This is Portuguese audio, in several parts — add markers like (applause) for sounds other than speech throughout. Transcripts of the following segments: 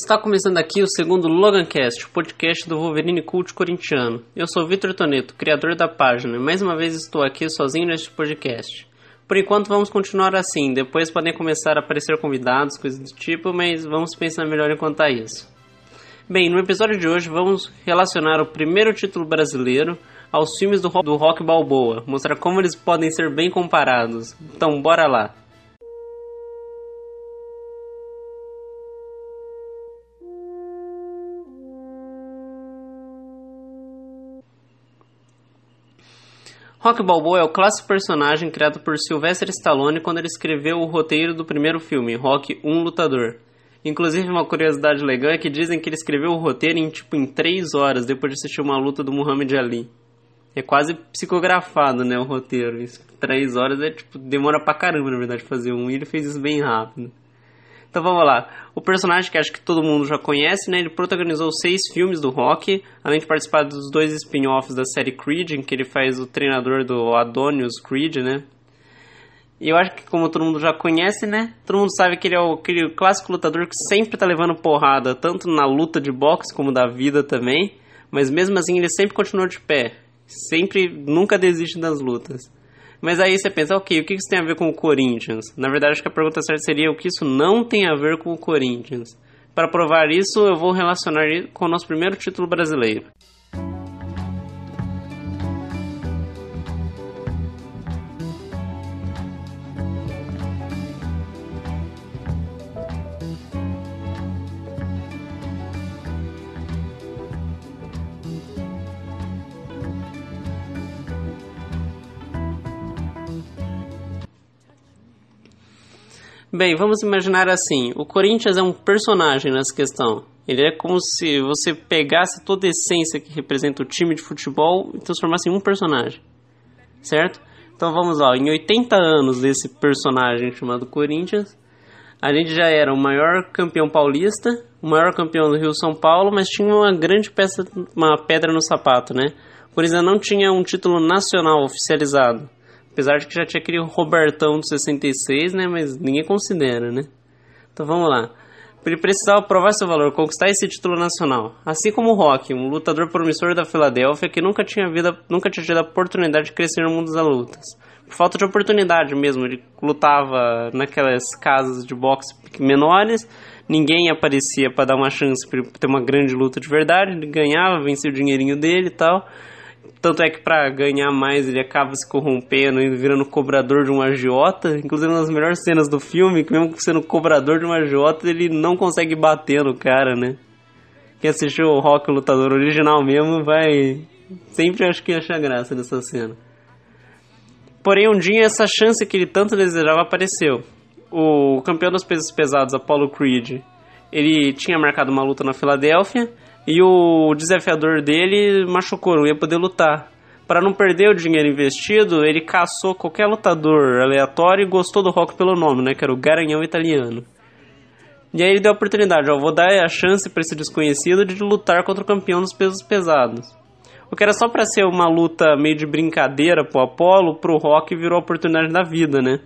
Está começando aqui o segundo Logancast, o podcast do Wolverine Cult corintiano. Eu sou Vitor Toneto, criador da página, e mais uma vez estou aqui sozinho neste podcast. Por enquanto vamos continuar assim, depois podem começar a aparecer convidados, coisas do tipo, mas vamos pensar melhor enquanto a isso. Bem, no episódio de hoje vamos relacionar o primeiro título brasileiro aos filmes do rock, do rock Balboa, mostrar como eles podem ser bem comparados. Então, bora lá! Rock Balboa é o clássico personagem criado por Sylvester Stallone quando ele escreveu o roteiro do primeiro filme, Rock Um Lutador. Inclusive, uma curiosidade legal é que dizem que ele escreveu o roteiro em tipo em 3 horas depois de assistir uma luta do Muhammad Ali. É quase psicografado, né, o roteiro. Isso, 3 horas é tipo, demora pra caramba, na verdade, fazer um, e ele fez isso bem rápido. Então vamos lá. O personagem que acho que todo mundo já conhece, né? Ele protagonizou seis filmes do Rock, além de participar dos dois spin-offs da série Creed, em que ele faz o treinador do Adonis Creed, né? E eu acho que como todo mundo já conhece, né? Todo mundo sabe que ele é o, aquele clássico lutador que sempre tá levando porrada, tanto na luta de boxe como da vida também. Mas mesmo assim ele sempre continua de pé. Sempre, nunca desiste das lutas. Mas aí você pensa, ok, o que isso tem a ver com o Corinthians? Na verdade, acho que a pergunta certa seria o que isso não tem a ver com o Corinthians. Para provar isso, eu vou relacionar com o nosso primeiro título brasileiro. Bem, vamos imaginar assim: o Corinthians é um personagem nessa questão. Ele é como se você pegasse toda a essência que representa o time de futebol e transformasse em um personagem, certo? Então vamos lá: em 80 anos desse personagem chamado Corinthians, a gente já era o maior campeão paulista, o maior campeão do Rio São Paulo, mas tinha uma grande peça, uma pedra no sapato, né? O Corinthians não tinha um título nacional oficializado. Apesar de que já tinha aquele Robertão do 66, né? Mas ninguém considera, né? Então vamos lá. Ele precisava provar seu valor, conquistar esse título nacional. Assim como o Rock, um lutador promissor da Filadélfia que nunca tinha, vida, nunca tinha tido a oportunidade de crescer no mundo das lutas. Por falta de oportunidade mesmo, ele lutava naquelas casas de boxe menores, ninguém aparecia para dar uma chance para ter uma grande luta de verdade, ele ganhava, vencia o dinheirinho dele e tal. Tanto é que para ganhar mais ele acaba se corrompendo e virando cobrador de um agiota. Inclusive, uma das melhores cenas do filme, que mesmo sendo cobrador de um agiota, ele não consegue bater no cara, né? Quem assistiu o Rock Lutador original mesmo vai. Sempre acho que achar graça nessa cena. Porém, um dia essa chance que ele tanto desejava apareceu. O campeão dos pesos pesados, Apollo Creed, ele tinha marcado uma luta na Filadélfia e o desafiador dele machucou, não ia poder lutar. Para não perder o dinheiro investido, ele caçou qualquer lutador aleatório e gostou do Rock pelo nome, né? Que era o Garanhão italiano. E aí ele deu a oportunidade, ó, vou dar a chance para esse desconhecido de lutar contra o campeão dos pesos pesados. O que era só para ser uma luta meio de brincadeira pro Apollo, pro Rock virou a oportunidade da vida, né?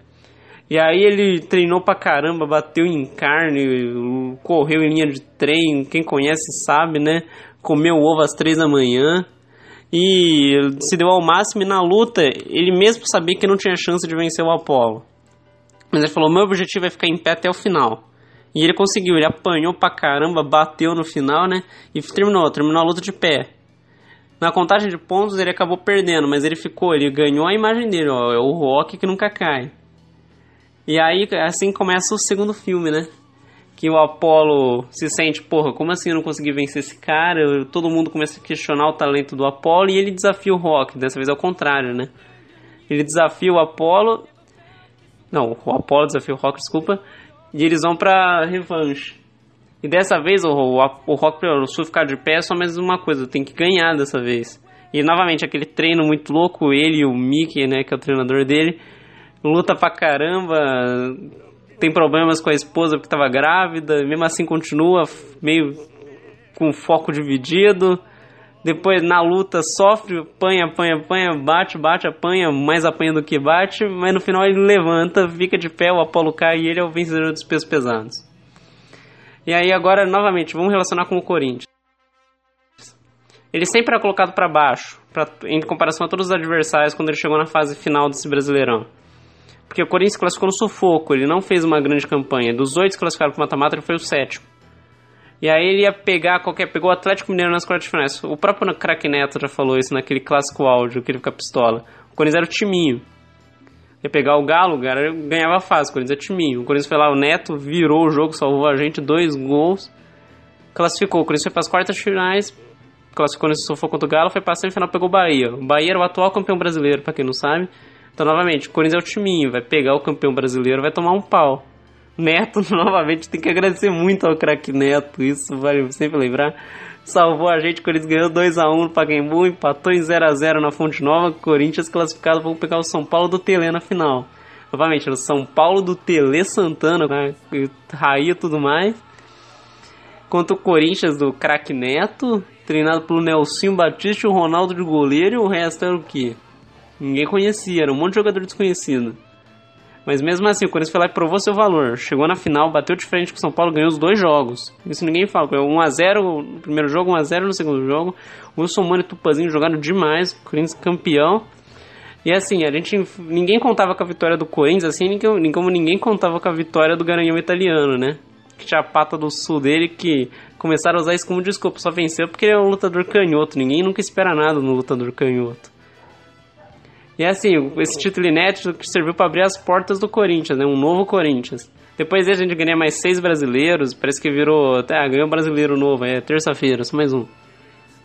E aí ele treinou pra caramba, bateu em carne, correu em linha de trem, quem conhece sabe, né? Comeu ovo às três da manhã e se deu ao máximo e na luta ele mesmo sabia que não tinha chance de vencer o Apollo. Mas ele falou: meu objetivo é ficar em pé até o final. E ele conseguiu, ele apanhou pra caramba, bateu no final, né? E terminou, terminou a luta de pé. Na contagem de pontos ele acabou perdendo, mas ele ficou, ele ganhou a imagem dele, ó, é o Rock que nunca cai. E aí, assim começa o segundo filme, né? Que o Apollo se sente, porra, como assim eu não consegui vencer esse cara? Todo mundo começa a questionar o talento do Apollo e ele desafia o Rock. Dessa vez é o contrário, né? Ele desafia o Apollo. Não, o Apollo desafia o Rock, desculpa. E eles vão pra revanche. E dessa vez o, o, o Rock, Sul ficar de pé, é só mais uma coisa, tem que ganhar dessa vez. E novamente, aquele treino muito louco, ele e o Mickey, né, que é o treinador dele, luta pra caramba, tem problemas com a esposa porque estava grávida, mesmo assim continua meio com foco dividido. Depois na luta sofre, apanha, apanha, apanha, bate, bate, apanha, mais apanha do que bate, mas no final ele levanta, fica de pé, o Apolo cai e ele é o vencedor dos pesos pesados. E aí agora, novamente, vamos relacionar com o Corinthians. Ele sempre é colocado para baixo, pra, em comparação a todos os adversários quando ele chegou na fase final desse Brasileirão. Porque o Corinthians classificou no sufoco, ele não fez uma grande campanha. Dos oito que classificaram para mata-mata, ele foi o sétimo. E aí ele ia pegar qualquer. Pegou o Atlético Mineiro nas quartas finais. O próprio craque Neto já falou isso naquele clássico áudio que ele fica pistola. O Corinthians era o timinho. Ia pegar o Galo, cara ganhava fácil. O Corinthians é timinho. O Corinthians foi lá, o Neto virou o jogo, salvou a gente, dois gols. Classificou. O Corinthians foi para as quartas finais. Classificou nesse sofá contra o Galo, foi para a semifinal, pegou o Bahia. O Bahia era o atual campeão brasileiro, para quem não sabe. Então, novamente, o Corinthians é o timinho, vai pegar o campeão brasileiro, vai tomar um pau. Neto, (laughs) novamente, tem que agradecer muito ao craque Neto, isso vale sempre lembrar. Salvou a gente, o Corinthians ganhou 2x1 no Pacaembu, empatou em 0x0 na Fonte Nova, Corinthians classificado para pegar o São Paulo do Tele na final. Novamente, o São Paulo do Tele Santana, né, raia e tudo mais. Contra o Corinthians do craque Neto, treinado pelo Nelson Batista e o Ronaldo de goleiro, e o resto era o quê? Ninguém conhecia, era um monte de jogador desconhecido. Mas mesmo assim, o Corinthians foi lá e provou seu valor. Chegou na final, bateu de frente com o São Paulo, ganhou os dois jogos. Isso ninguém fala. 1x0 no primeiro jogo, 1x0 no segundo jogo. O Wilson Mano e Tupazinho jogaram demais. Corinthians campeão. E assim, a gente. Ninguém contava com a vitória do Corinthians, assim, nem como ninguém contava com a vitória do Garanhão italiano, né? Que tinha a pata do sul dele que começaram a usar isso como desculpa. Só venceu porque ele é um lutador canhoto. Ninguém nunca espera nada no lutador canhoto. E assim, esse título inédito que serviu para abrir as portas do Corinthians, né? Um novo Corinthians. Depois a gente ganha mais seis brasileiros, parece que virou. Até ganhou um brasileiro novo, é terça-feira, só mais um.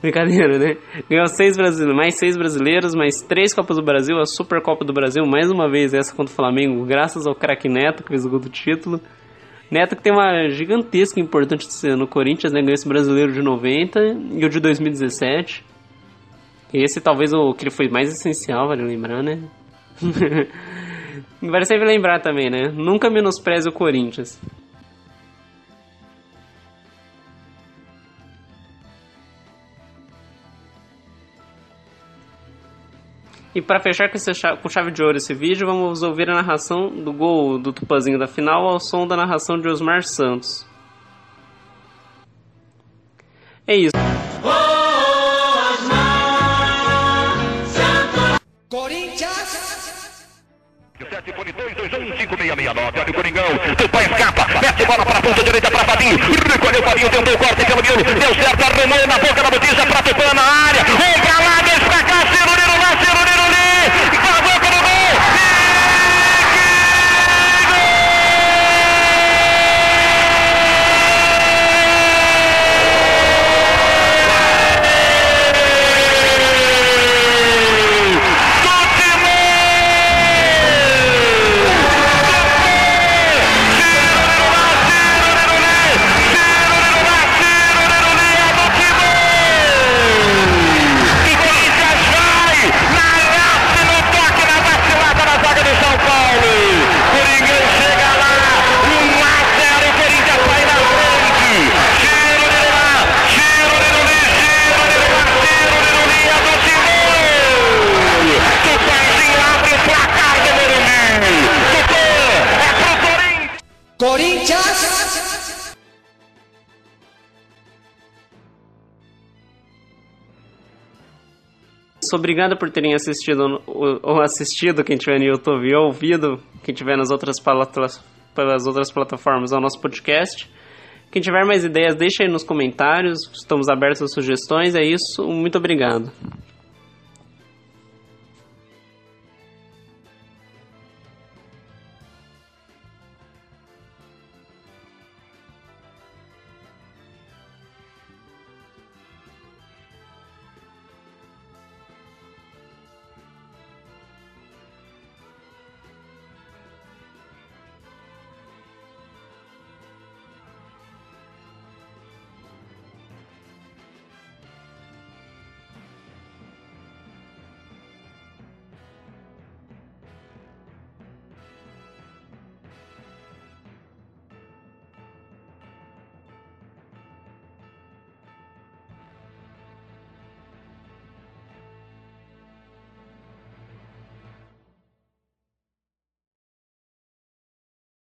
Brincadeira, né? Ganhou seis brasileiros, mais seis brasileiros, mais três Copas do Brasil, a Supercopa do Brasil, mais uma vez essa contra o Flamengo, graças ao craque Neto, que fez o gol do título. Neto que tem uma gigantesca importância no Corinthians, né? Ganhou esse brasileiro de 90 e o de 2017. Esse talvez o que ele foi mais essencial, vale lembrar, né? (laughs) vale sempre lembrar também, né? Nunca menospreze o Corinthians. E para fechar com, chave, com chave de ouro esse vídeo, vamos ouvir a narração do gol do Tupazinho da final ao som da narração de Osmar Santos. É isso. Sete põe 2, 2, 1, 5, 6, 6, 9. Olha o Coringão. Tupã escapa. Mete bola para a ponta direita para Fabinho. Recolheu Fabinho, tentou o corte pelo meio. Deu certo, arrumou na boca da botija para Tupã na área. Obrigado por terem assistido ou assistido quem tiver no YouTube ou ouvido quem tiver nas outras pelas outras plataformas ao nosso podcast. Quem tiver mais ideias, deixa aí nos comentários. Estamos abertos a sugestões. É isso. Muito obrigado.